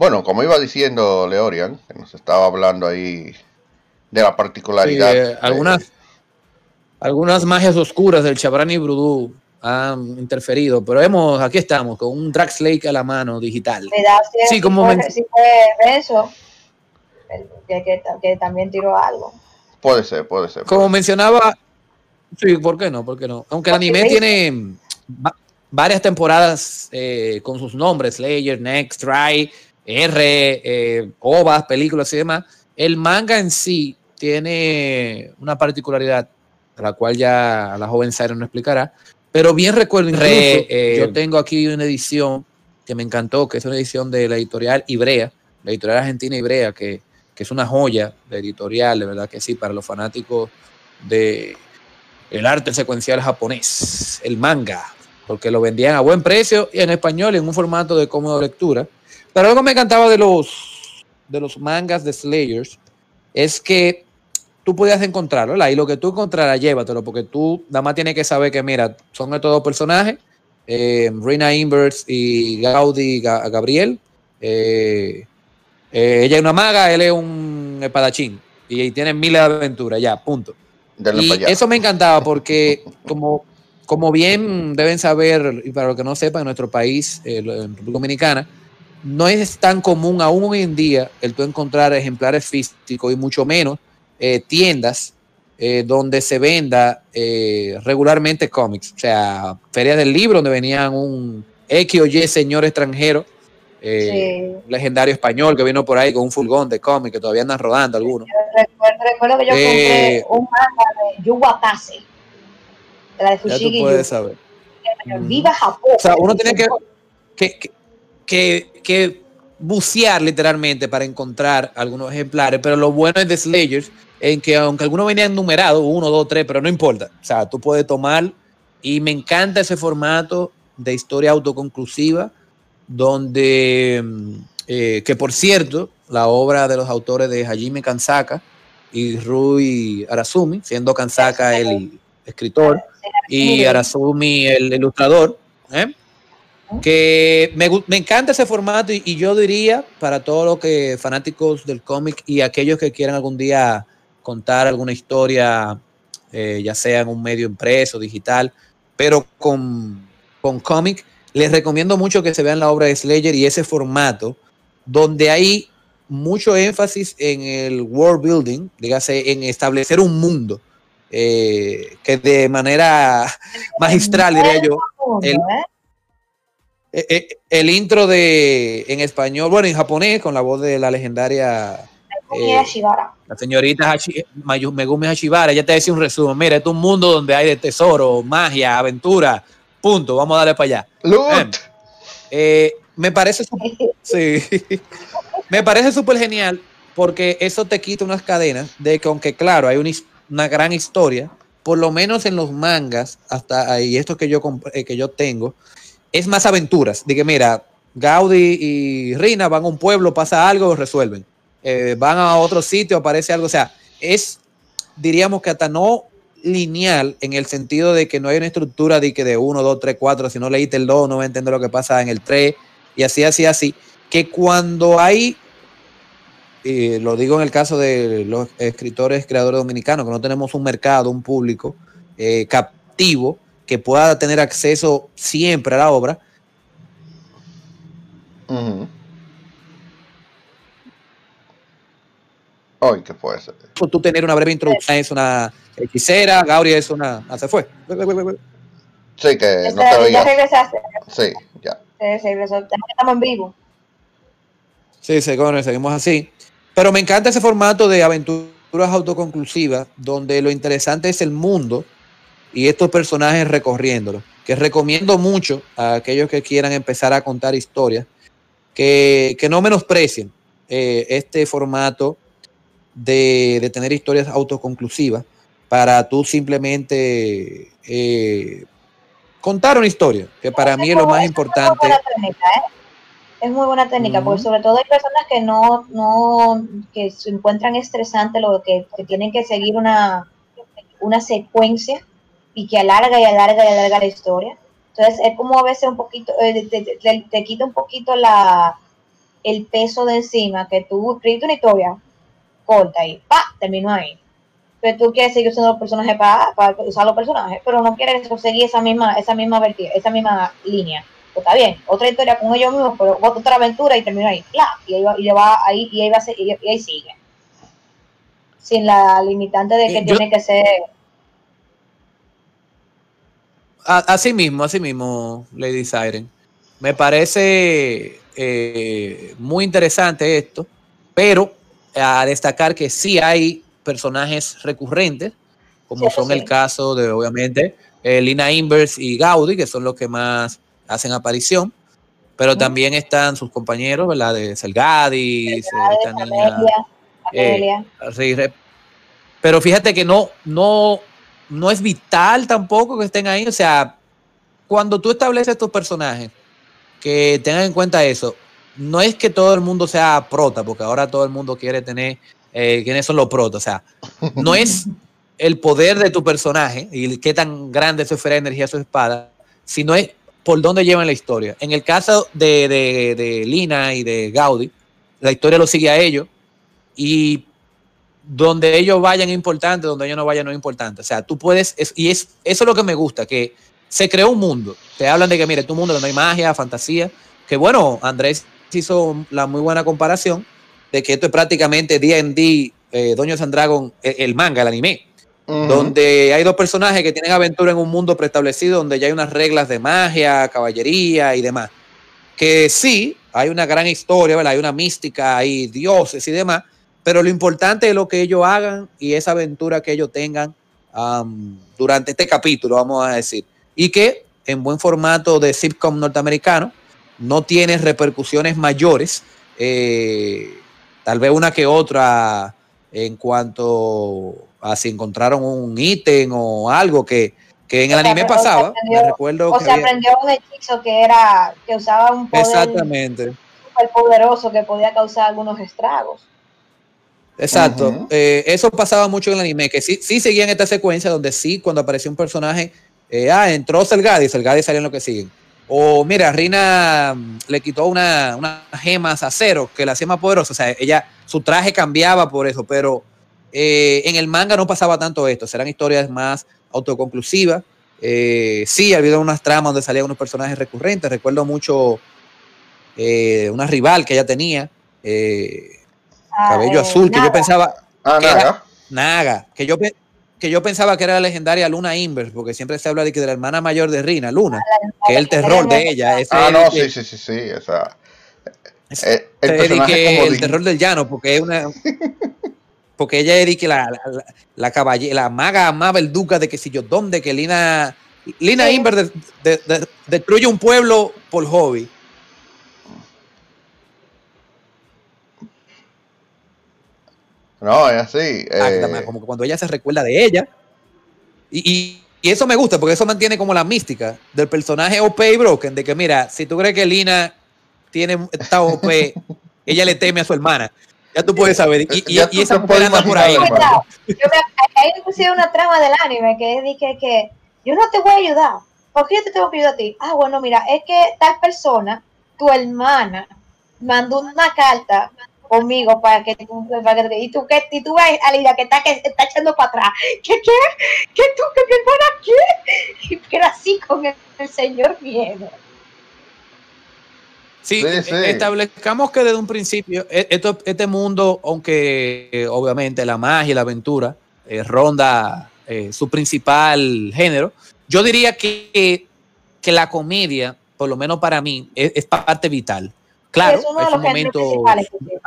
Bueno, como iba diciendo Leorian, que nos estaba hablando ahí de la particularidad. Eh, algunas, algunas magias oscuras del Chabrani Brudú han interferido, pero hemos, aquí estamos, con un Drax Lake a la mano digital. Sí, como fue, eso, que, también tiró algo. Puede ser, puede ser. Como mencionaba, sí, ¿por qué no? ¿Por qué no? Aunque el anime tiene varias temporadas eh, con sus nombres, Slayer, Next, Try, R, eh, OVAs, películas y demás, el manga en sí tiene una particularidad, la cual ya la joven Siren no explicará, pero bien recuerdo, eh, yo tengo aquí una edición que me encantó, que es una edición de la editorial Ibrea, la editorial argentina Ibrea, que, que es una joya de editorial, de verdad que sí, para los fanáticos de el arte secuencial japonés, el manga, porque lo vendían a buen precio y en español en un formato de cómoda lectura. Pero algo me encantaba de los, de los mangas de Slayers es que tú podías encontrarlo, ¿verdad? Y lo que tú encontraras, llévatelo, porque tú nada más tienes que saber que, mira, son estos dos personajes, eh, Rina Inverse y Gaudi Gabriel. Eh, eh, ella es una maga, él es un espadachín. Y tienen miles de aventuras, ya, punto. y eso me encantaba porque, como, como bien deben saber, y para los que no sepan, en nuestro país, en República Dominicana, no es tan común aún hoy en día el tú encontrar ejemplares físicos y mucho menos eh, tiendas eh, donde se venda eh, regularmente cómics, o sea, ferias del libro donde venían un X o Y señor extranjero, legendario español que vino por ahí con un furgón de cómics que todavía andan rodando algunos. Recuerdo, que yo compré un manga de Yuwa de la de Fushigi. Ya tú puedes saber. Viva Japón. O sea, uno tiene que, que que, bucear literalmente para encontrar algunos ejemplares, pero lo bueno es de Slayers, en que aunque algunos venían numerados, uno, dos, tres, pero no importa. O sea, tú puedes tomar, y me encanta ese formato de historia autoconclusiva, donde, mm, eh, que por cierto, la obra de los autores de Hajime Kansaka y Rui Arasumi, siendo Kansaka el escritor y Arasumi el ilustrador, ¿eh? Que me, encanta ese formato y, yo diría para todos los que fanáticos del cómic y aquellos que quieran algún día contar alguna historia, eh, ya sea en un medio impreso, digital, pero con, con cómic, les recomiendo mucho que se vean la obra de Slayer y ese formato, donde hay mucho énfasis en el world building, dígase, en establecer un mundo. Eh, que de manera magistral, diría yo, eh, el intro de en español, bueno, en japonés, con la voz de la legendaria eh, la señorita Megumi Hashibara, ya te decía un resumen. Mira, es un mundo donde hay de tesoro, magia, aventura. Punto. Vamos a darle para allá. me parece sí, me parece súper genial porque eso te quita unas cadenas de que aunque claro hay una, una gran historia, por lo menos en los mangas hasta ahí esto que yo que yo tengo es más aventuras. De que, mira, Gaudi y Rina van a un pueblo, pasa algo, resuelven. Eh, van a otro sitio, aparece algo. O sea, es, diríamos que hasta no lineal en el sentido de que no hay una estructura de que de 1, 2, 3, 4, si no leíste el 2 no va a entender lo que pasa en el 3 y así, así, así, que cuando hay, y lo digo en el caso de los escritores, creadores dominicanos, que no tenemos un mercado, un público eh, captivo, que pueda tener acceso siempre a la obra. Ay, ¿qué puede ser? Tú tener una breve introducción es una hechicera, Gabriel es una. Ah, se fue. Sí, que no te oía. Ya regresaste. Sí, ya. Sí, Estamos en vivo. Sí, seguimos así. Pero me encanta ese formato de aventuras autoconclusivas, donde lo interesante es el mundo y estos personajes recorriéndolo, que recomiendo mucho a aquellos que quieran empezar a contar historias, que, no menosprecien eh, este formato de, tener historias autoconclusivas para tú simplemente eh, contar una historia, que para mí es lo más importante. ¿eh? Es muy buena técnica, porque sobre todo hay personas que no, no, que se encuentran estresante, lo que, que tienen que seguir una, una secuencia y que alarga y alarga y alarga la historia. Entonces es como a veces un poquito, eh, te, quita un poquito la, el peso de encima, que tú escribiste una historia corta y pa, terminó ahí. Pero tú quieres seguir usando los personajes para, para usar los personajes, pero no quieres seguir esa misma, esa misma vertiente, esa misma línea. Pues está bien, otra historia con ellos mismos, pero otra aventura y terminó ahí. Y ahí va, y va ahí, y ahí va a ser, y ahí sigue. Sin la limitante de que Eh, yo- tiene que ser Así mismo, así mismo, Lady Siren. Me parece eh, muy interesante esto, pero a destacar que sí hay personajes recurrentes, como Sí, son el caso de, obviamente, eh, Lina Invers y Gaudi, que son los que más hacen aparición, pero también están sus compañeros, ¿verdad? De Selgadis, eh, Amelia, eh, Amelia. Pero fíjate que no, no, no es vital tampoco que estén ahí. O sea, cuando tú estableces estos personajes, que tengan en cuenta eso, no es que todo el mundo sea prota, porque ahora todo el mundo quiere tener eh, quiénes son los protas. O sea, no es el poder de tu personaje y qué tan grande es su esfera de energía, su espada, sino es por dónde llevan la historia. En el caso de, de- de Lina y de Gaudi, la historia lo sigue a ellos y donde ellos vayan es importante, donde ellos no vayan no es importante. O sea, tú puedes, es- y es, eso es lo que me gusta, que se creó un mundo. Te hablan de que, mire, tu mundo donde hay magia, fantasía, que bueno, Andrés hizo la muy buena comparación de que esto es prácticamente D&D, eh, Dungeons and Dragons, el, el manga, el anime, donde hay dos personajes que tienen aventura en un mundo preestablecido, donde ya hay unas reglas de magia, caballería y demás. Que sí, hay una gran historia, ¿verdad? Hay una mística, hay dioses y demás, pero lo importante es lo que ellos hagan y esa aventura que ellos tengan am, durante este capítulo, vamos a decir. Y que en buen formato de sitcom norteamericano no tiene repercusiones mayores, eh, tal vez una que otra en cuanto a si encontraron un ítem o algo que, que en el O anime pasaba. aprendió- me recuerdo O que se había- aprendió un hechizo que era, que usaba un poder Exactamente. poderoso que podía causar algunos estragos. Exacto. Eh, eso pasaba mucho en el anime, que sí, sí seguían esta secuencia donde sí, cuando aparecía un personaje, eh, ah, entró Selgadi, Selgadi salía en lo que siguen. O mira, Rina mm, le quitó una, unas gemas a cero, que la hacía más poderosa. O sea, ella, su traje cambiaba por eso, pero eh, en el manga no pasaba tanto esto. Serán historias más autoconclusivas. Sí, había unas tramas donde salían unos personajes recurrentes. Recuerdo mucho una rival que ella tenía. eh, cabello eh, azul, que yo pensaba, Ah, que era- nada. Naga, que yo, que yo pensaba que era la legendaria Luna Inverse, porque siempre se habla de, que de la hermana mayor de Rina, Luna, que es el terror de ella. ese Ah, es no, sí, sí, sí, sí. O sea, ese eh, el personaje como terror del llano, porque es una. Porque ella es que la, la, la, la caballe- la maga amaba el duca de que si yo dónde, que Lina. Lina Sí. Inverse de- de- de- destruye un pueblo por hobby. No, es así. Eh, como que cuando ella se recuerda de ella. Y, y- y eso me gusta, porque eso mantiene como la mística del personaje OP y Broken, de que mira, si tú crees que Lina tiene esta OP, ella le teme a su hermana. Ya tú puedes saber. Y, esa mujer anda por ahí. Yo me- hay inclusive una trama del anime que es de que, que yo no te voy a ayudar. ¿Por qué yo te tengo que ayudar a ti? Ah, bueno, mira, es que tal persona, tu hermana, mandó una carta conmigo para que tú, para que, y tú, que, y tú ves a Lidia que está, que está echando para atrás. ¿Qué, qué? ¿Qué tú, que mi hermana qué? Y que así con el, el señor miedo. Sí, Sí, sí. establezcamos que desde un principio, e- esto, este mundo, aunque eh, obviamente la magia y la aventura eh, ronda eh, su principal género, yo diría que, que la comedia, por lo menos para mí, es, es parte vital. Claro, es uno de hay los que tiene.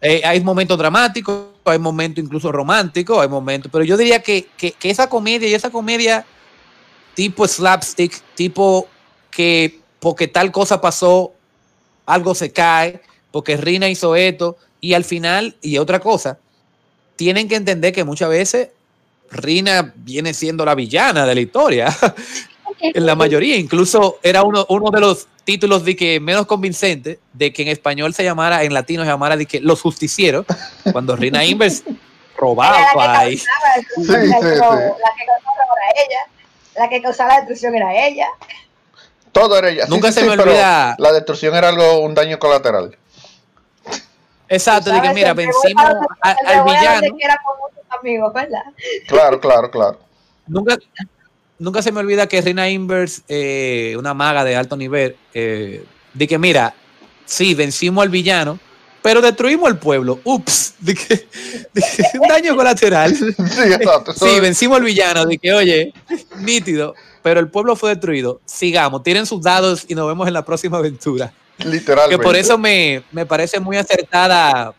eh, hay momentos dramáticos, hay momentos incluso románticos, hay momentos, pero yo diría que, que, que esa comedia y esa comedia tipo slapstick, tipo que porque tal cosa pasó, algo se cae, porque Rina hizo esto, y al final, y otra cosa, tienen que entender que muchas veces Rina viene siendo la villana de la historia, en la mayoría, incluso era uno, uno de los títulos de que menos convincente de que en español se llamara, en latino se llamara de que los justicieros, cuando Rina Invers robaba la destrucción, Sí, sí, la que sí. causaba era ella. La que causaba la destrucción era ella. todo era ella. Sí, Nunca sí, se sí, me olvida- La destrucción era algo, un daño colateral. Exacto, de que mira, vencimos al villano. Claro, claro, claro. Nunca, nunca se me olvida que Rina Inverse, eh, una maga de alto nivel, eh, de que mira, sí, vencimos al villano, pero destruimos el pueblo. Ups, de que, un daño colateral. Sí, exacto. sí, vencimos al villano, de que, oye, nítido, pero el pueblo fue destruido. Sigamos, tiren sus dados y nos vemos en la próxima aventura. Literalmente. Que por eso me, me parece muy acertada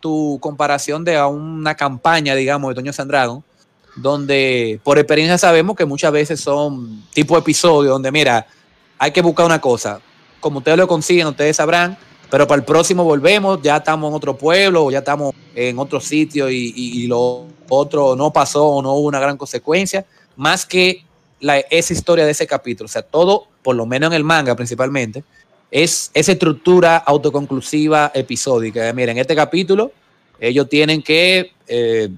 tu comparación de a una campaña, digamos, de Toño Sandragon, donde por experiencia sabemos que muchas veces son tipo episodios donde, mira, hay que buscar una cosa. Como ustedes lo consiguen, ustedes sabrán, pero para el próximo volvemos, ya estamos en otro pueblo ya estamos en otro sitio y, lo otro no pasó o no hubo una gran consecuencia, más que la, esa historia de ese capítulo. O sea, todo, por lo menos en el manga principalmente, es esa estructura autoconclusiva episódica. Miren, en este capítulo ellos tienen que eh,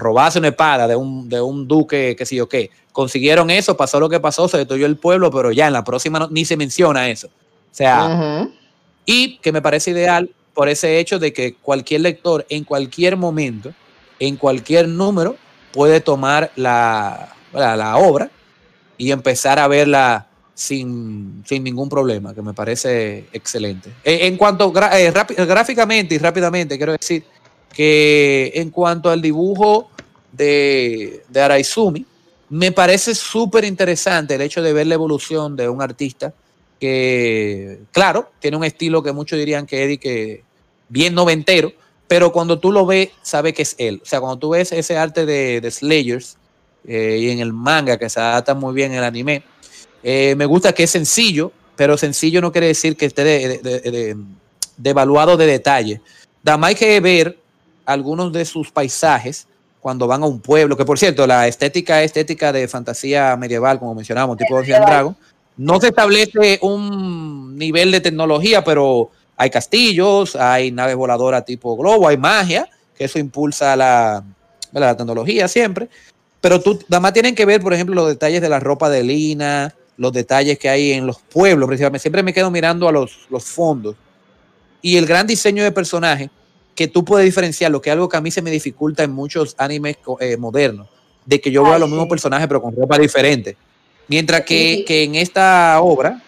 robarse una espada de un, de un duque, qué sé yo qué. Consiguieron eso, pasó lo que pasó, se destruyó el pueblo, pero ya en la próxima ni se menciona eso. O sea, y que me parece ideal por ese hecho de que cualquier lector en cualquier momento, en cualquier número, puede tomar la, la obra y empezar a verla sin, ningún problema, que me parece excelente. En, cuanto eh, gráficamente y rápidamente, quiero decir que en cuanto al dibujo de, de Araizumi, me parece súper interesante el hecho de ver la evolución de un artista que, claro, tiene un estilo que muchos dirían que Eddie, que bien noventero, pero cuando tú lo ves, sabe que es él. O sea, cuando tú ves ese arte de, Slayers eh, y en el manga, que se adapta muy bien el anime, eh, me gusta que es sencillo, pero sencillo no quiere decir que esté de, evaluado de detalle. Da más que ver algunos de sus paisajes cuando van a un pueblo, que por cierto, la estética estética de fantasía medieval, como mencionamos, tipo de Dragon, no se establece un nivel de tecnología, pero hay castillos, hay naves voladoras tipo globo, hay magia, que eso impulsa la, la tecnología siempre. Pero tú, nada más tienen que ver, por ejemplo, los detalles de la ropa de Lina, los detalles que hay en los pueblos, principalmente. Siempre me quedo mirando a los, los fondos. Y el gran diseño de personaje, que tú puedes diferenciar, lo que es algo que a mí se me dificulta en muchos animes eh, modernos, de que yo veo a los mismos personajes pero con ropa diferente. Mientras que, que, en esta obra,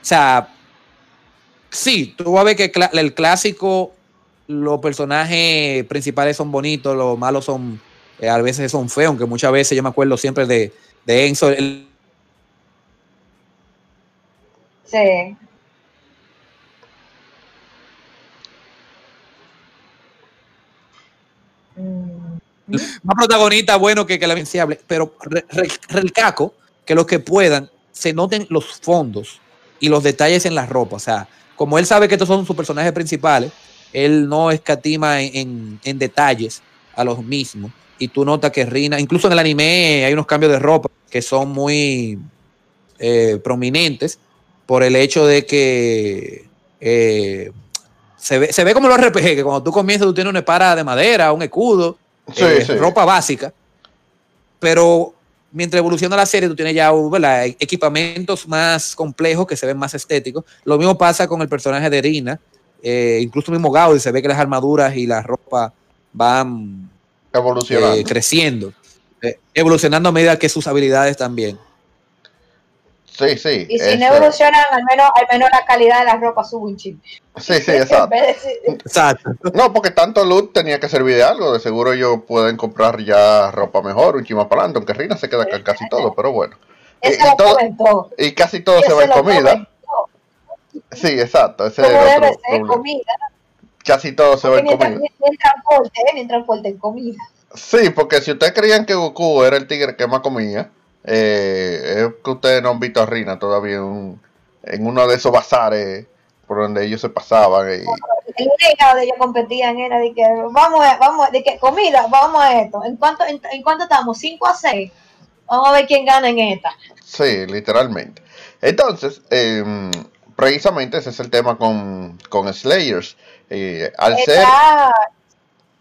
o sea, sí, tú vas a ver que el clásico, los personajes principales son bonitos, los malos son, eh, a veces son feos, aunque muchas veces yo me acuerdo siempre de, de Enzo, el, Sí. Más protagonista bueno que, que la venciable, pero el caco que los que puedan se noten los fondos y los detalles en la ropa. O sea, como él sabe que estos son sus personajes principales, él no escatima en, en detalles a los mismos. Y tú notas que Rina, incluso en el anime hay unos cambios de ropa que son muy eh, prominentes por el hecho de que eh, se, ve, se ve como los RPG, que cuando tú comienzas tú tienes una espada de madera, un escudo, eh, ropa básica, pero mientras evoluciona la serie tú tienes ya equipamientos más complejos que se ven más estéticos. Lo mismo pasa con el personaje de Rina, eh, incluso mismo Gaudi, se ve que las armaduras y la ropa van evolucionando. creciendo, evolucionando a medida que sus habilidades también. Sí, sí. Y si no evolucionan, al menos, al menos la calidad de la ropa sube un chip. Sí, sí, exacto. exacto. No, porque tanto loot tenía que servir de algo. De seguro ellos pueden comprar ya ropa mejor, un chima para adelante, aunque Rina se queda con casi todo, pero bueno. y, todo, y casi todo se va en comida. Sí, exacto. Ese es debe ser, comida. Casi todo se va en comida. Ni en transporte, ni en transporte, en comida. Sí, porque si ustedes creían que Goku era el tigre que más comía, eh, es que ustedes no han visto a Rina todavía en, uno de esos bazares por donde ellos se pasaban. Y... El donde ellos competían era de que vamos, a, vamos, de que comida, vamos a esto. ¿En cuánto, en, cuánto estamos? ¿5 a 6? Vamos a ver quién gana en esta. Sí, literalmente. Entonces, em, precisamente ese es el tema con, con Slayers. Eh, al ser...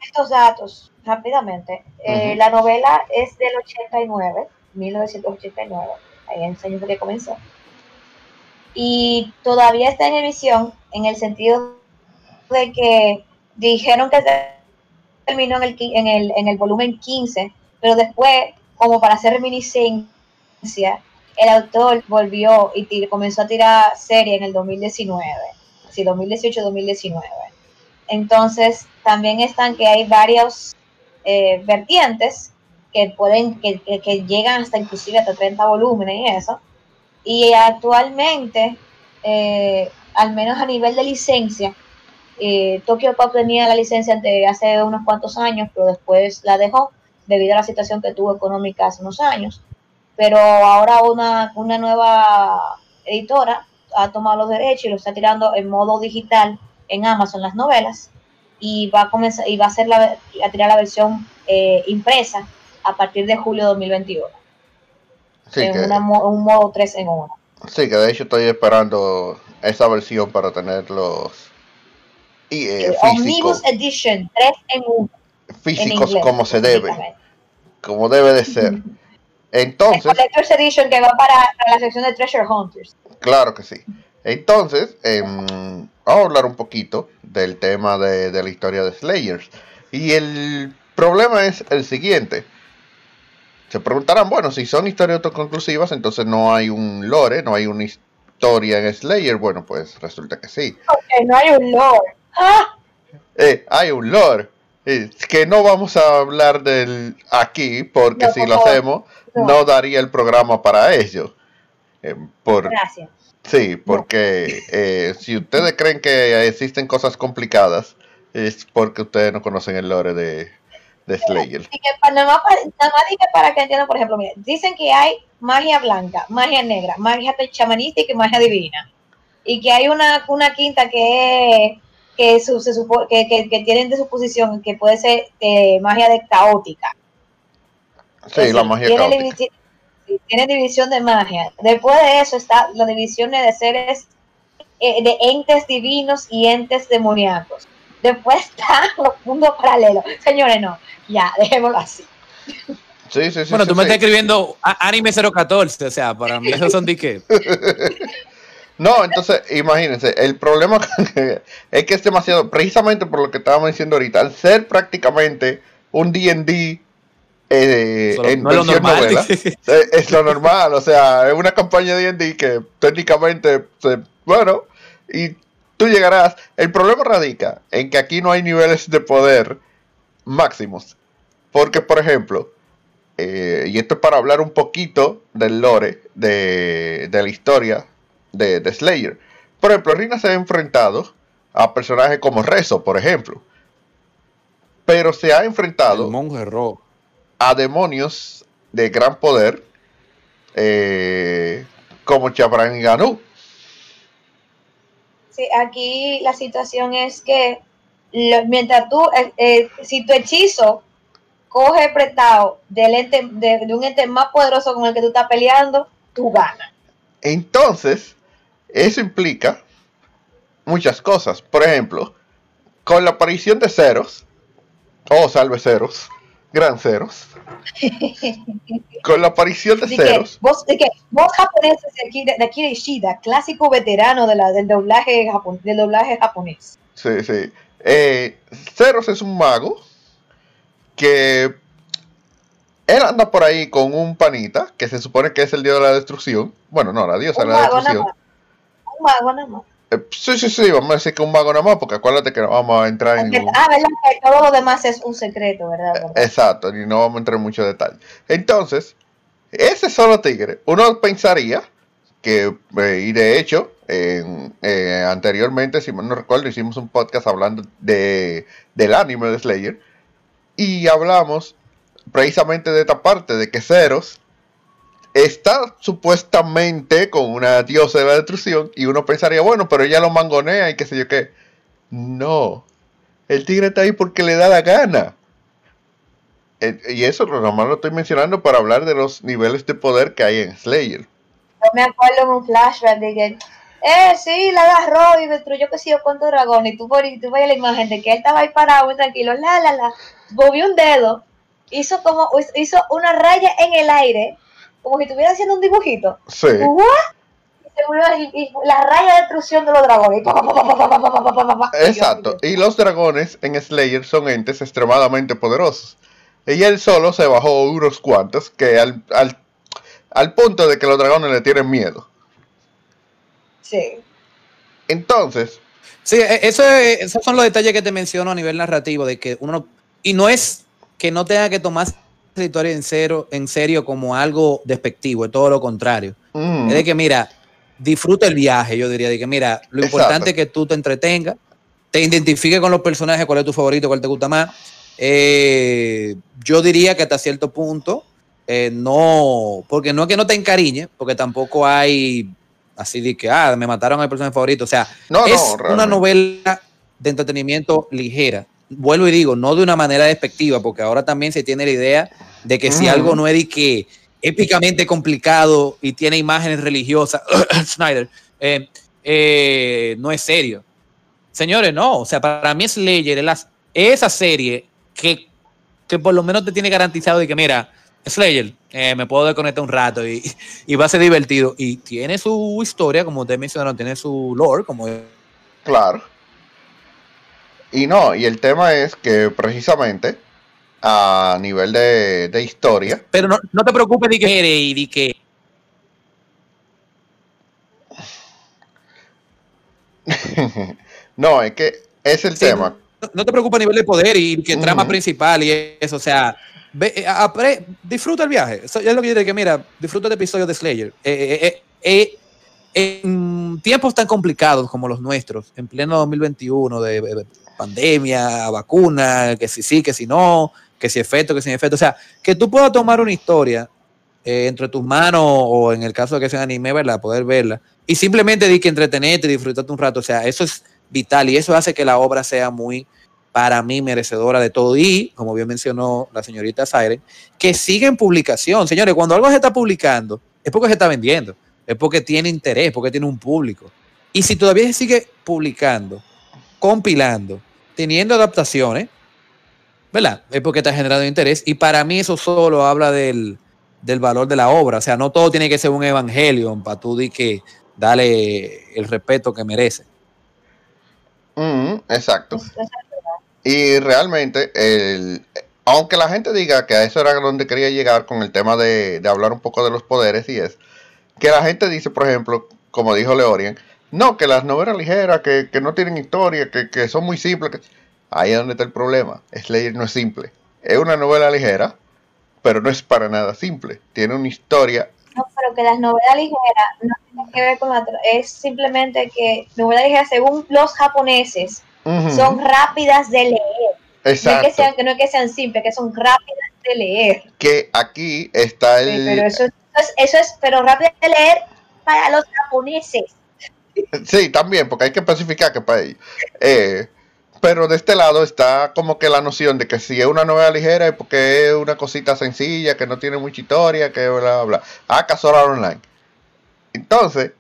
Estos datos, rápidamente. Eh, la novela es del 89 1989, ahí en ese año que comenzó. Y todavía está en emisión en el sentido de que dijeron que terminó en el, en el, en el volumen 15, pero después, como para hacer reminiscencia, el autor volvió y comenzó a tirar serie en el 2019, sí, 2018-2019. Entonces, también están que hay varios eh, vertientes que pueden, que, que, llegan hasta inclusive hasta 30 volúmenes y eso. Y actualmente, eh, al menos a nivel de licencia, eh, Tokyo Pop tenía la licencia hace unos cuantos años, pero después la dejó debido a la situación que tuvo económica hace unos años. Pero ahora una, una nueva editora ha tomado los derechos y lo está tirando en modo digital en Amazon las novelas y va a comenzar y va a hacer la, a tirar la versión eh, impresa a partir de julio de 2021. en un modo 3 en 1. Sí, que de hecho estoy esperando esa versión para tener los y, eh, Omnibus Edition 3 en 1. Físicos como se debe. Como debe de ser. Entonces. El Collector's Edition que va para, la sección de Treasure Hunters. Claro que sí. Entonces, em, vamos a hablar un poquito del tema de, de la historia de Slayers. Y el problema es el siguiente. Se preguntarán, bueno, si son historias autoconclusivas, entonces no hay un lore, no hay una historia en Slayer. Bueno, pues resulta que sí. Okay, no hay un lore. ¡Ah! Eh, hay un lore. Eh, que no vamos a hablar del aquí, porque si lo hacemos, no. daría el programa para ello. Eh, por, Gracias. Sí, porque si ustedes creen que existen cosas complicadas, es porque ustedes no conocen el lore de, de Slayer. Y que para, nada, más, nada más para que entiendan, por ejemplo, mira, dicen que hay magia blanca, magia negra, magia chamanística y magia divina. Y que hay una, una quinta que que, su, se que, que, que, tienen de su posición que puede ser eh, magia de caótica. Sí, la magia tiene caótica. tiene división de magia. Después de eso está la división de seres, eh, de entes divinos y entes demoníacos. Después están los mundos paralelos. Señores, no, ya, dejémoslo así. Sí, sí, sí. Bueno, sí, tú me sí. estás escribiendo anime 014, o sea, para mí esos son de qué. No, entonces, imagínense, el problema es que es demasiado, precisamente por lo que estábamos diciendo ahorita, al ser prácticamente un D&D eh, Solo- en no es lo novela, eh, es lo normal, o sea, es una campaña de D&D que técnicamente, se- bueno, y tú llegarás, el problema radica en que aquí no hay niveles de poder máximos, porque por ejemplo, eh, y esto es para hablar un poquito del lore, de, de la historia de, de Slayer. Por ejemplo, Rina se ha enfrentado a personajes como Rezo, por ejemplo. Pero se ha enfrentado a demonios de gran poder eh, como Chabran y Ganú. Aquí la situación es que mientras tú, eh, eh, si tu hechizo coge prestado de, de un ente más poderoso con el que tú estás peleando, tú ganas. Entonces, eso implica muchas cosas. Por ejemplo, con la aparición de ceros, o salve ceros, gran ceros, con la aparición de que ceros, vos, de que vos japoneses de aquí de, de aquí de Ishida, clásico veterano de la, del doblaje japon- del doblaje japonés. sí, sí. Eh, ceros es un mago que él anda por ahí con un panita que se supone que es el dios de la destrucción. Bueno, no, la diosa de la destrucción. Un mago nada más. Eh, sí, sí, sí, vamos a decir que un mago nada más, porque acuérdate que no vamos a entrar en ningún... ah, verdad que todo lo demás es un secreto, ¿verdad? ¿Verdad? Exacto, y no vamos a entrar en mucho detalle. Entonces, ese solo tigre, uno pensaría que, eh, y de hecho, en- eh, anteriormente, si mal no recuerdo, hicimos un podcast hablando de, del anime de Slayer, y hablamos precisamente de esta parte, de que Ceros está supuestamente con una diosa de la destrucción, y uno pensaría, bueno, pero ella lo mangonea y qué sé yo qué. No, el tigre está ahí porque le da la gana. Eh, Y eso nomás lo estoy mencionando para hablar de los niveles de poder que hay en Slayer. Yo me acuerdo en un flashback de que, eh, sí, la agarró y destruyó que sí yo cuántos dragones. Y tú, y tú ves la imagen de que él estaba ahí parado muy tranquilo, la, la, la, movió un dedo, hizo como, hizo una raya en el aire, como si estuviera haciendo un dibujito. Sí. ¿What? la raya de destrucción de los dragones. Exacto. Y los dragones en Slayer son entes extremadamente poderosos. Y él solo se bajó unos cuantos que al, al, al punto de que los dragones le tienen miedo. Sí. Entonces, Sí, e- eso es- esos son los detalles que te menciono a nivel narrativo, de que uno, no- y no es que no tenga que tomar la historia en serio, en serio como algo despectivo, es todo lo contrario. mm, Es de que, mira, disfruta el viaje, yo diría, de que, mira, lo Exacto. importante es que tú te entretengas, te identifiques con los personajes, cuál es tu favorito, cuál te gusta más. Eh, yo diría que hasta cierto punto, eh, no, porque no es que no te encariñe, porque tampoco hay así de que, ah, me mataron al personaje favorito, o sea, no, es no, una novela de entretenimiento ligera. Vuelvo y digo, no de una manera despectiva, porque ahora también se tiene la idea de que si algo no es de que épicamente complicado y tiene imágenes religiosas, Snyder, eh, eh, no es serio. Señores, no, o sea, para mí Slayer es esa serie que, que por lo menos te tiene garantizado de que, mira, Slayer, eh, me puedo desconectar un rato y, y va a ser divertido. Y tiene su historia, como ustedes mencionaron, tiene su lore, como Claro. Y no, y el tema es que precisamente a nivel de, de historia, Pero no, no te preocupes de que eres y de que no, es que es el Sí, tema. no, no te preocupes a nivel de poder y que trama principal y eso, o sea, ve- eh, disfruta el viaje. Eso es lo que yo que mira, disfruta el episodio de Slayer. Eh, eh, en tiempos tan complicados como los nuestros, en pleno 2021 de, de pandemia, vacuna, que si sí, que si no, que si efecto, que sin efecto, o sea, que tú puedas tomar una historia eh, entre tus manos o en el caso de que sea anime, ¿verdad? Poder verla y simplemente di que entretenerte, disfrutarte un rato, o sea, eso es vital y eso hace que la obra sea muy, para mí, merecedora de todo. Y, como bien mencionó la señorita Siren, que sigue en publicación. Señores, cuando algo se está publicando, es porque se está vendiendo, es porque tiene interés, porque tiene un público. Y si todavía se sigue publicando, compilando, teniendo adaptaciones, ¿verdad? Es porque está generando interés. Y para mí eso solo habla del, del valor de la obra. O sea, no todo tiene que ser un evangelio para tú di que dale el respeto que merece. Mm, exacto. Es- es- Y realmente, el, aunque la gente diga que a eso era donde quería llegar con el tema de, de hablar un poco de los poderes y es, que la gente dice, por ejemplo, como dijo Leorian, no, que las novelas ligeras, que, que no tienen historia, que, que son muy simples. que- Ahí es donde está el problema. Slayer no es simple. Es una novela ligera, pero no es para nada simple. Tiene una historia. No, pero que las novelas ligeras no tienen que ver con la... Es simplemente que novelas ligeras, según los japoneses, son rápidas de leer. No es, que exacto. sean, que no es que sean simples, que son rápidas de leer. Que aquí está Sí, el... pero eso, es- eso es, eso es, pero rápidas de leer para los japoneses. Sí, también, porque hay que especificar que para ellos. Eh, pero de este lado está como que la noción de que si es una novela ligera es porque es una cosita sencilla, que no tiene mucha historia, que bla, bla, bla. Ah, Casora Online. Entonces,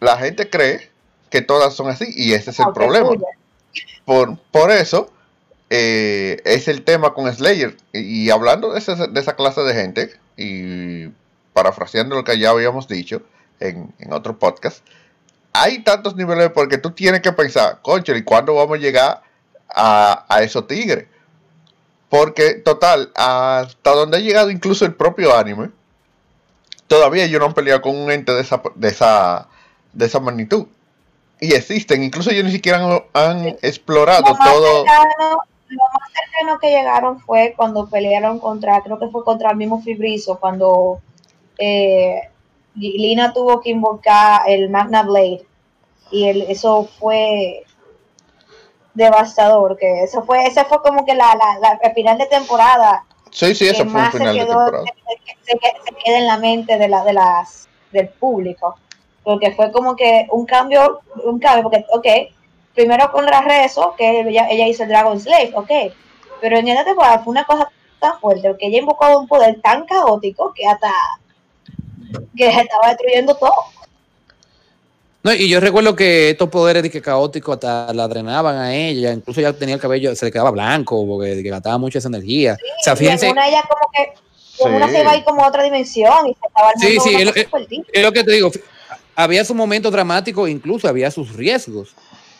la gente cree que todas son así y ese es el problema. Por, por eso eh, es el tema con Slayer. Y, y hablando de, ese- de esa clase de gente, y parafraseando lo que ya habíamos dicho en, en otro podcast, hay tantos niveles porque tú tienes que pensar, concho, ¿y cuándo vamos a llegar a, a esos tigres? Porque, total, hasta donde ha llegado incluso el propio anime, todavía ellos no han peleado con un ente de esa, de esa, de esa magnitud. Y existen, incluso ellos ni siquiera han, han explorado Lo todo. cercano, lo más cercano que llegaron fue cuando pelearon contra, creo que fue contra el mismo Fibrizo, cuando eh, Lina tuvo que invocar el Magna Blade. Y el, eso fue devastador, que eso fue, ese fue como que la, la, final de temporada Sí, sí, ese fue un final de quedó, temporada. se, se- se queda en la mente de, la, de las, del público. Porque fue como que un cambio, un cambio, porque, ok, primero con la rezo, que ella, ella hizo el Dragon Slave, ok, pero en esta temporada fue una cosa tan fuerte, porque ella invocó un poder tan caótico que hasta que estaba destruyendo todo. No, y yo recuerdo que estos poderes de que caóticos hasta la drenaban a ella, incluso ya tenía el cabello, se le quedaba blanco porque que gastaba mucha esa energía. o sea, y en fíjense, una ella como que, en una Sí. se iba a ir como a otra dimensión y se estaba Sí, sí, es lo que te digo, había su momento dramático, incluso había sus riesgos.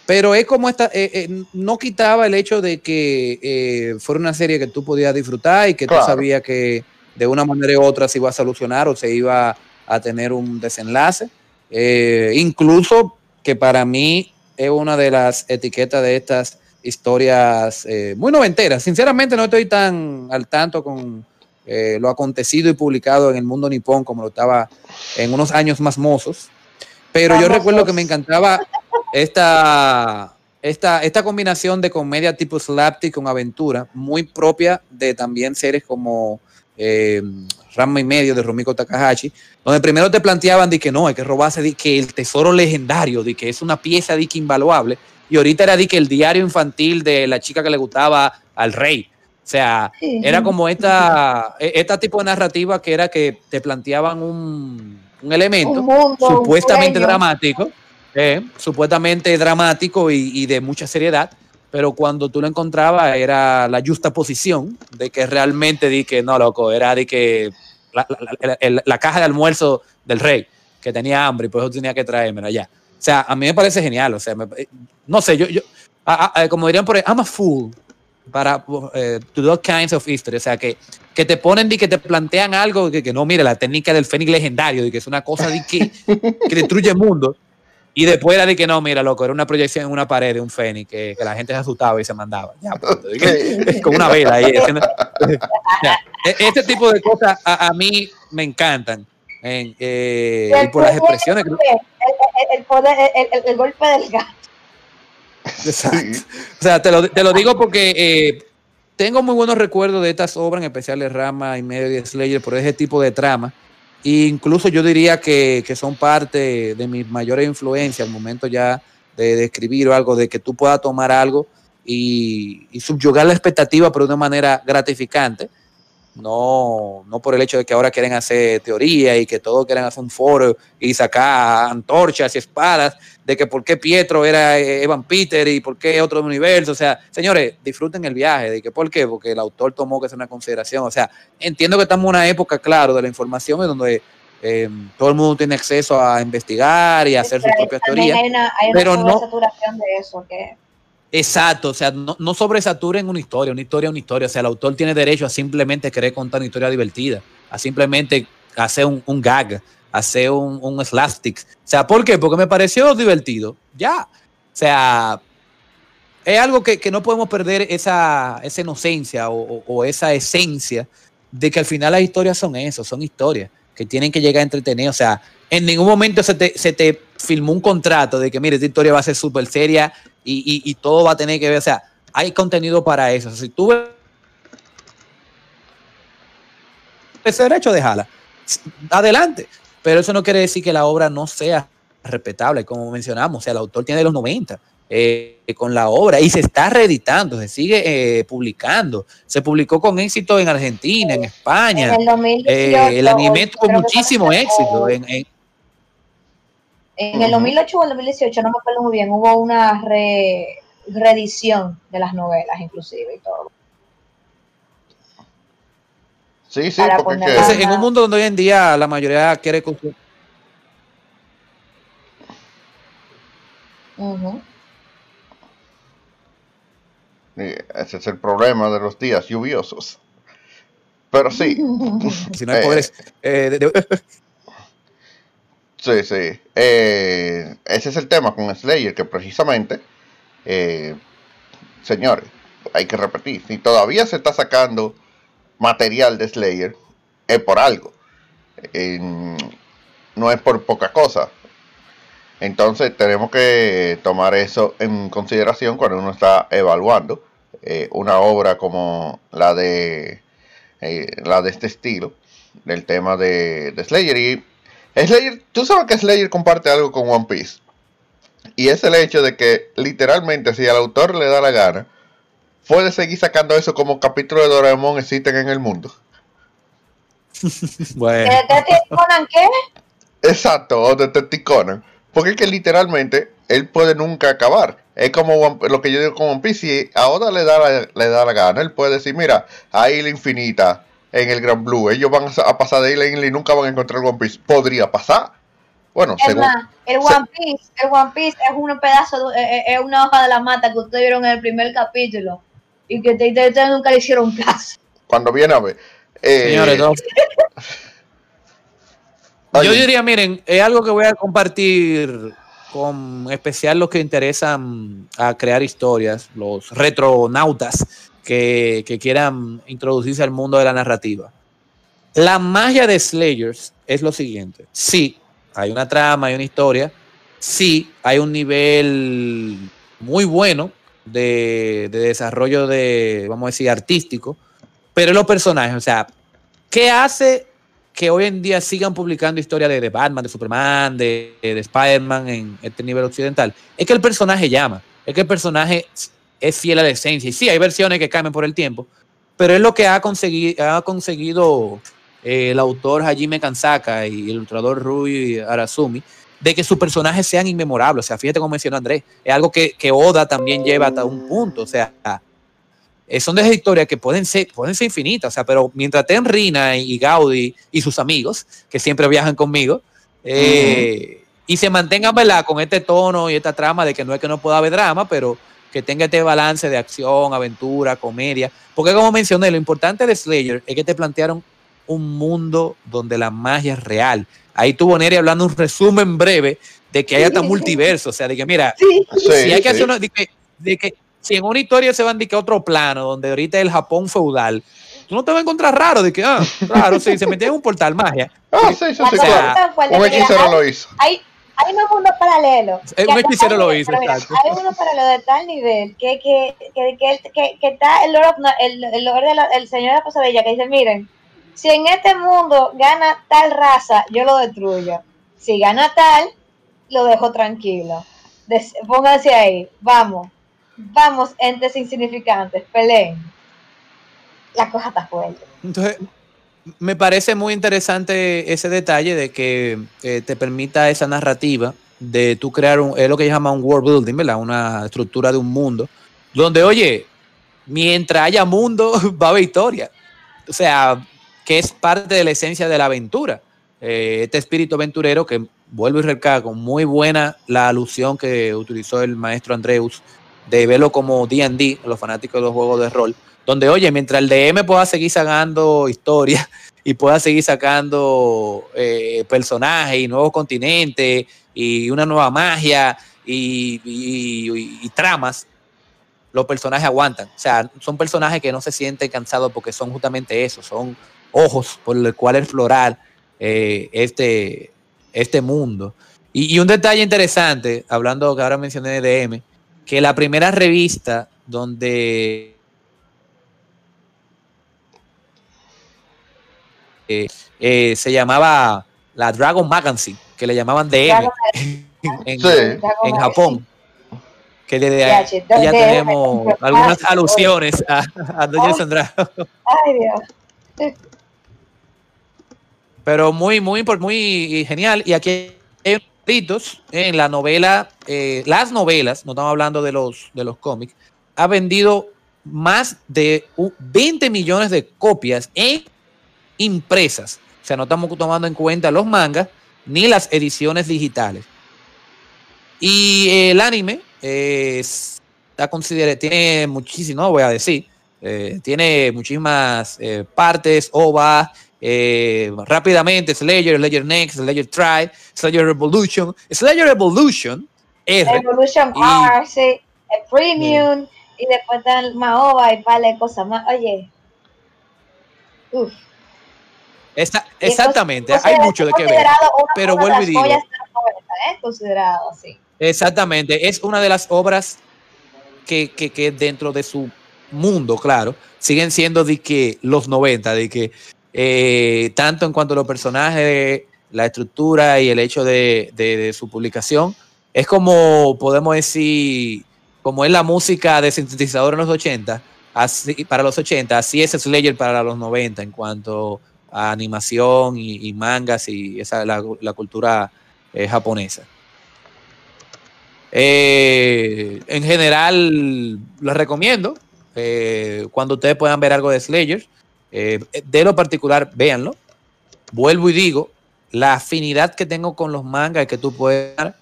Pero es como esta, eh, eh, no quitaba el hecho de que eh, fuera una serie que tú podías disfrutar y que tú sabías que de una manera u otra se iba a solucionar o se iba a tener un desenlace. incluso que para mí es una de las etiquetas de estas historias muy noventeras. Sinceramente no estoy tan al tanto con lo acontecido y publicado en el mundo nipón como lo estaba en unos años más mozos. Pero yo recuerdo que me encantaba esta, esta, esta combinación de comedia tipo slapstick con aventura, muy propia de también series como eh, Rama y Medio de Rumiko Takahashi, donde primero te planteaban de que no, hay que robarse de que el tesoro legendario, de que es una pieza de que invaluable, y ahorita era de que el diario infantil de la chica que le gustaba al rey. O sea, era como esta, e, esta tipo de narrativa que era que te planteaban un, un elemento supuestamente dramático eh, supuestamente dramático y, de mucha seriedad, pero cuando tú lo encontrabas era la justa posición de que realmente di que no, loco, era de que la, caja de almuerzo del rey, que tenía hambre y por eso tenía que traérmela ya. O sea, a mí me parece genial, o sea, no sé, yo, yo como dirían por ahí, I'm a fool para eh, to those kinds of history, o sea, que, que te ponen y que te plantean algo que, que no, mire, la técnica del fénix legendario, de que es una cosa de que, que destruye el mundo. Y después era de que no, mira, loco, era una proyección en una pared de un fénix que, que la gente se asustaba y se mandaba. Ya, pues, con una vela ahí. E, este tipo de cosas a, mí me encantan. Eh, y por las expresiones. El, poder, el, golpe del gato. Exacto. O sea, te lo, te lo digo porque eh, tengo muy buenos recuerdos de estas obras, en especial de Rama y medio de Slayer, por ese tipo de trama incluso yo diría que, son parte de mis mayores influencias al momento ya de, escribir o algo, de que tú puedas tomar algo y, y subyugar la expectativa, de una manera gratificante no, no por el hecho de que ahora quieren hacer teoría y que todos quieren hacer un foro y sacar antorchas y espadas, de que por qué Pietro era Evan Peter y por qué otro universo. O sea, señores, disfruten el viaje. ¿De que por qué? Porque el autor tomó que es una consideración. O sea, entiendo que estamos en una época, claro, de la información en donde eh, todo el mundo tiene acceso a investigar y a hacer sus propias teorías. pero no, saturación de eso, que Exacto, o sea, no, no sobresaturen una historia, una historia, una historia. O sea, el autor tiene derecho a simplemente querer contar una historia divertida, a simplemente hacer un, un gag, hacer un, un slapstick. O sea, ¿por qué? Porque me pareció divertido. Ya. O sea, es algo que, no podemos perder esa, esa inocencia o, esa esencia de que al final las historias son eso, son historias que tienen que llegar a entretener. O sea, en ningún momento se te, se te filmó un contrato de que, mire, esta historia va a ser súper seria y, todo va a tener que ver, o sea, hay contenido para eso. si tú ves ese derecho, déjala. Adelante. Pero eso no quiere decir que la obra no sea respetable, como mencionamos. O sea, el autor tiene de los 90 eh, con la obra y se está reeditando, se sigue eh, publicando. Se publicó con éxito en Argentina, en España. Eh, el anime tuvo muchísimo éxito. En, en el 2008 o el 2018, no me acuerdo muy bien, hubo una reedición de las novelas inclusive y todo. Sí, sí, porque en un mundo donde hoy en día la mayoría quiere consumir. Ese es el problema de los días lluviosos. Pero sí. si no hay poderes. Eh, Sí, sí. Eh, ese es el tema con Slayer, que precisamente, eh, señores, hay que repetir, si todavía se está sacando material de Slayer, es por algo. no es por poca cosa. Entonces tenemos que tomar eso en consideración cuando uno está evaluando eh, una obra como la de la de este estilo, del tema de, de Slayer. Y Slayer, tú sabes que Slayer comparte algo con One Piece. Y es el hecho de que literalmente si al autor le da la gana, puede seguir sacando eso como capítulo de Doraemon existen en el mundo. bueno. Conan qué? Exacto, o Detective Conan. Porque es que literalmente él puede nunca acabar. Es como lo que yo digo con One Piece. Si ahora le da la, le da la gana, él puede decir, mira, ahí la infinita en el Gran Blue. Ellos van a pasar de ahí y nunca van a encontrar One Piece. Podría pasar. Bueno, Es según, más, el One Piece, el One Piece es un pedazo, de- eh, eh, es una hoja de la mata que ustedes vieron en el primer capítulo y que te- te- ustedes nunca le hicieron caso. cuando viene a ver. eh, Señores, no. Yo diría, miren, es algo que voy a compartir con especial los que interesan a crear historias, los retronautas que, quieran introducirse al mundo de la narrativa. La magia de Slayers es lo siguiente. Sí, hay una trama, hay una historia. Sí, hay un nivel muy bueno de, de desarrollo de, vamos a decir, artístico. Pero los personajes, o sea, ¿qué hace que hoy en día sigan publicando historias de, de Batman, de Superman, de, de Spider-Man en este nivel occidental? Es que el personaje llama, es que el personaje es fiel a la esencia. Y sí, hay versiones que cambian por el tiempo, pero es lo que ha conseguido, ha conseguido eh, el autor Hajime Kansaka y el ilustrador Rui Arasumi, de que sus personajes sean inmemorables. O sea, fíjate como mencionó Andrés, es algo que, que Oda también lleva hasta un punto. O sea, eh, son de esas historias que pueden ser, pueden ser infinitas, o sea, pero mientras estén Rina y Gaudi y sus amigos, que siempre viajan conmigo, eh, y se mantengan, ¿verdad? Con este tono y esta trama de que no es que no pueda haber drama, pero que tenga este balance de acción, aventura, comedia. Porque como mencioné, lo importante de Slayer es que te plantearon un mundo donde la magia es real. Ahí tuvo Neri hablando un resumen breve de que hay hasta multiverso, o sea, de que mira, Sí, si hay que sí. hacer una, de que, de que si en una historia se van de que otro plano, donde ahorita es el Japón feudal, tú no te vas a encontrar raro de que, ah, claro, sí, se metió en un portal magia. Ah, sí, sí, sí, claro. Un hechicero lo hizo. hay, hay unos mundos paralelos. Un hechicero lo hizo, exacto. Hay unos paralelos de tal nivel que, que, que, que, que, que está el Lord, of el, el, Lord de la- el señor de la pesadilla que dice, miren, si en este mundo gana tal raza, yo lo destruyo. Si gana tal, lo dejo tranquilo. Des- pónganse ahí, vamos, vamos, entes insignificantes, peleen. La cosa está fuerte. Entonces, me parece muy interesante ese detalle de que eh, te permita esa narrativa de tú crear un, es lo que llama un world building, ¿verdad? Una estructura de un mundo, donde, oye, mientras haya mundo, va a haber historia. O sea, que es parte de la esencia de la aventura. Eh, este espíritu aventurero que vuelvo y recalco, muy buena la alusión que utilizó el maestro Andreus de verlo como D&D, los fanáticos de los juegos de rol, donde, oye, mientras el DM pueda seguir sacando historias y pueda seguir sacando eh, personajes y nuevos continentes y una nueva magia y, tramas, los personajes aguantan. O sea, son personajes que no se sienten cansados porque son justamente eso, son ojos por el cual explorar eh, este, este mundo. Y un detalle interesante, hablando que ahora mencioné de DM, que la primera revista donde eh, eh, se llamaba la Dragon Magazine, que le llamaban DM en, Sí. en Dragon Japón. Que desde Ya, ahí ya tenemos algunas alusiones a, a Dungeons and Dragons. Ay, Dios. Pero muy, muy, muy genial. Y aquí hay en la novela, eh, las novelas, no estamos hablando de los, de los cómics, ha vendido más de u- 20 millones de copias en impresas. O sea, no estamos tomando en cuenta los mangas ni las ediciones digitales. Y el anime eh, está considerado, tiene muchísimo, no voy a decir, eh, tiene muchísimas eh, partes, ovas, eh, rápidamente, Slayer, Slayer Next, Slayer Try, Slayer Revolution, Slayer Evolution, R, Evolution Y- R, sí, el Premium, y después está el Maoba y de cosas más. Oye, uff. Esta- exactamente, hay mucho de qué ver. pero vuelvo y digo. joyas de los 90, ¿eh? Considerado así. Exactamente, es una de las obras que, que, que dentro de su mundo, claro, siguen siendo de que los 90, de que eh, tanto en cuanto a los personajes, la estructura y el hecho de, de- de su publicación, es como podemos decir, como es la música de sintetizador en los 80, así, para los 80, así es Slayer para los 90 en cuanto a animación y, y mangas y esa la, la cultura eh, japonesa. Eh, en general, lo recomiendo. eh, cuando ustedes puedan ver algo de Slayer, de lo particular, véanlo. Vuelvo y digo, la afinidad que tengo con los mangas es que tú puedes dar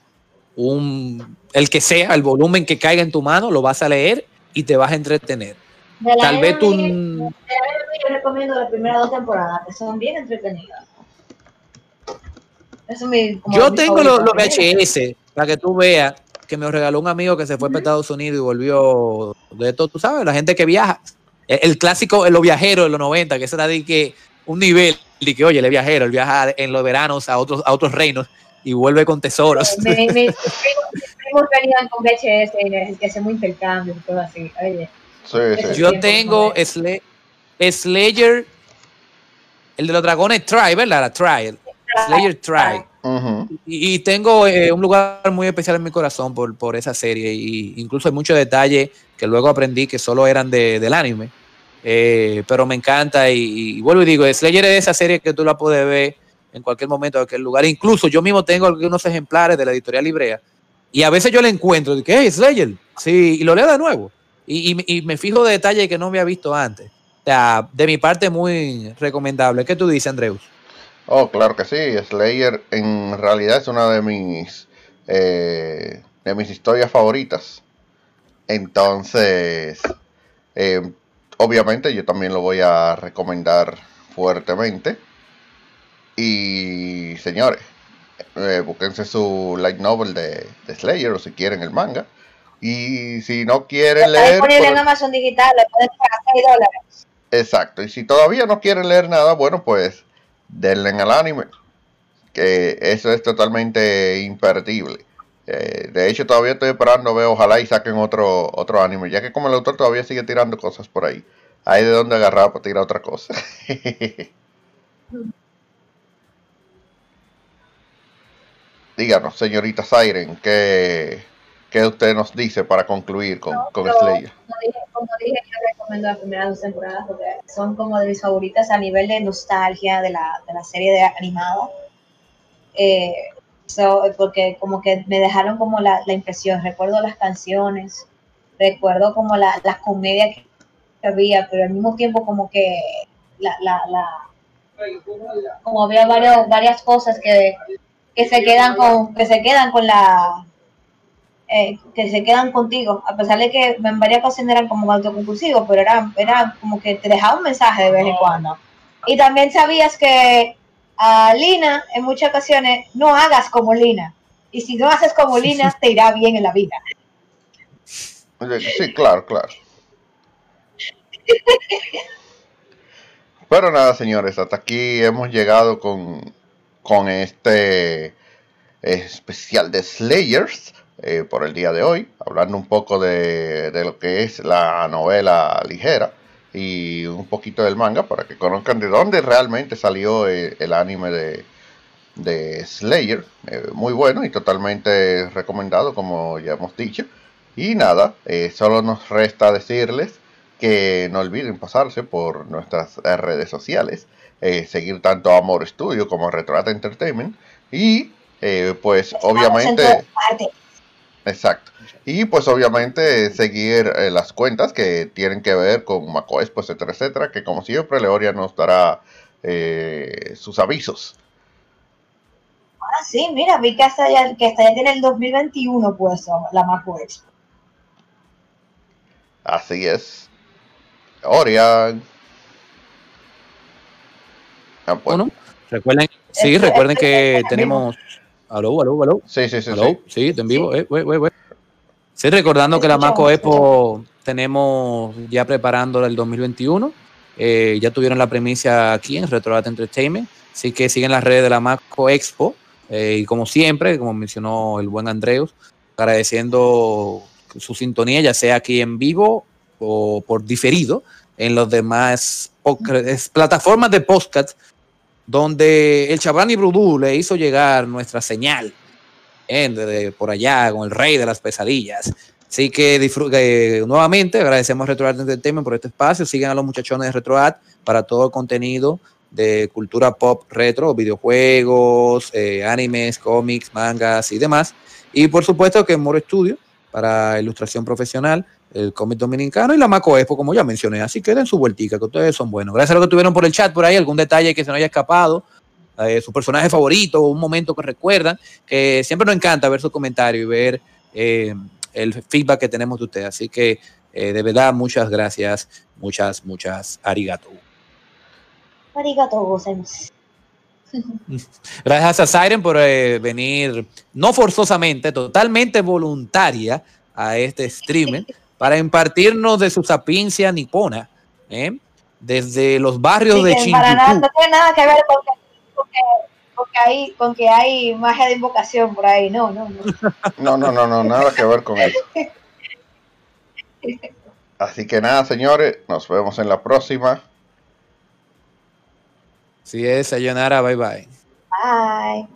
un, el que sea, el volumen que caiga en tu mano, lo vas a leer y te vas a entretener. Tal vez tú... Recomiendo las primeras dos temporadas, que son bien entretenidas. yo tengo los, VHS, para que tú veas, que me regaló un amigo que se fue para Estados Unidos y volvió de esto, tú sabes, la gente que viaja. El, clásico, los viajeros de los 90, que era de que un nivel, de que, oye, el viajero, el viajar en los veranos a otros, a otros reinos y vuelve con tesoros. Primos venían con VHS que hacemos intercambio y todo así. Oye. Yo tengo Slayer, el de los dragones Try, ¿verdad? La Try. Slayer Try. y, tengo eh, un lugar muy especial en mi corazón por, por esa serie. Y incluso hay muchos detalles que luego aprendí que solo eran de, del anime. Eh, pero me encanta. Y, vuelvo y digo, Slayer es esa serie que tú la puedes ver en cualquier momento, en cualquier lugar. Incluso yo mismo tengo algunos ejemplares de la editorial Librea. Y a veces yo le encuentro, de que, hey, Slayer. Sí, y lo leo de nuevo. Y, me fijo de detalles que no había visto antes. Sea, de mi parte, muy recomendable. ¿Qué tú dices, Andreus? Oh, claro que sí. Slayer en realidad es una de mis, eh, de mis historias favoritas. Entonces, eh, obviamente yo también lo voy a recomendar fuertemente. Y señores, eh, búsquense su light novel de, de Slayer o si quieren el manga. Y si no quieren leer. disponible en Amazon Digital, le pueden pagar 6 dólares. Exacto. Y si todavía no quieren leer nada, bueno, pues denle al anime. Que eso es totalmente imperdible. Eh, de hecho, todavía estoy esperando, veo, ojalá y saquen otro, otro anime, ya que como el autor todavía sigue tirando cosas por ahí. Hay de dónde agarrar para tirar otra cosa. Díganos, señorita Siren, ¿qué, ¿Qué usted nos dice para concluir con, con Slayer? Como dije, yo recomiendo las primeras dos temporadas porque son como de mis favoritas a nivel de nostalgia de la, de la serie de animada. Eh, porque como que me dejaron como la, la, impresión, recuerdo las canciones, recuerdo como la, las comedias que había, pero al mismo tiempo como que la, la, la como había varios, varias cosas que, que se quedan con, que se quedan con la eh, que se quedan contigo, a pesar de que en varias ocasiones eran como autoconclusivos, pero era, era como que te dejaba un mensaje de vez en cuando. Y también sabías que a Lina, en muchas ocasiones, no hagas como Lina. Y si no haces como Lina, te irá bien en la vida. Sí, claro, claro. Pero nada, señores, hasta aquí hemos llegado con, con este especial de Slayers. Eh, por el día de hoy, hablando un poco de, lo que es la novela ligera y un poquito del manga para que conozcan de dónde realmente salió eh, el, anime de, de Slayer. Eh, muy bueno y totalmente recomendado, como ya hemos dicho. Y nada, solo nos resta decirles que no olviden pasarse por nuestras redes sociales, seguir tanto Amor Studio como Retroata Entertainment y pues obviamente... Exacto. Y pues obviamente seguir eh, las cuentas que tienen que ver con macOS, pues etcétera, etcétera, que como siempre Leoria nos dará eh, sus avisos. Ah, sí, mira, vi que hasta ya, que hasta ya tiene el 2021 puesto la macOS. Así es. Orion. Ah, pues. bueno, recuerden, sí, recuerden que tenemos Aló, aló, aló. Sí, sí, sí. Sí, en vivo. Sí. Eh, sí, recordando que la Maco Expo tenemos ya preparándola el 2021. Eh, ya tuvieron la premisa aquí en Retroat Entertainment. Así que siguen las redes de la Maco Expo. Eh, y como siempre, como mencionó el buen Andreus, agradeciendo su sintonía, ya sea aquí en vivo o por diferido, en los demás plataformas de podcast donde el Chabrani Brudú le hizo llegar nuestra señal ¿eh? por allá con el rey de las pesadillas. Así que disfrute nuevamente, agradecemos a RetroArt Entertainment por este espacio. Sigan a los muchachones de RetroArt para todo contenido de cultura pop retro, videojuegos, eh, animes, cómics, mangas y demás. Y por supuesto que Moro Studio para ilustración profesional el cómic dominicano y la Maco Expo, como ya mencioné. Así que den su vueltica, que ustedes son buenos. Gracias a lo que tuvieron por el chat por ahí, algún detalle que se nos haya escapado eh, su personaje favorito, un momento que recuerdan, que siempre nos encanta ver su comentario y ver eh, el feedback que tenemos de ustedes. Así que eh, de verdad, muchas gracias, muchas, muchas arigato. Arigato gozaimasu. Gracias a Siren por eh, venir, no forzosamente, totalmente voluntaria a este streaming para impartirnos de su sapiencia nipona, ¿eh? desde los barrios Sí, de que para nada, Shinjuku. no tiene nada que ver con que, con que- con que hay, con que hay magia de invocación por ahí. No, no, no. No, no, no, no, nada que ver con eso. Así que nada, señores, nos vemos en la próxima. Si es, sayonara, bye bye. Bye.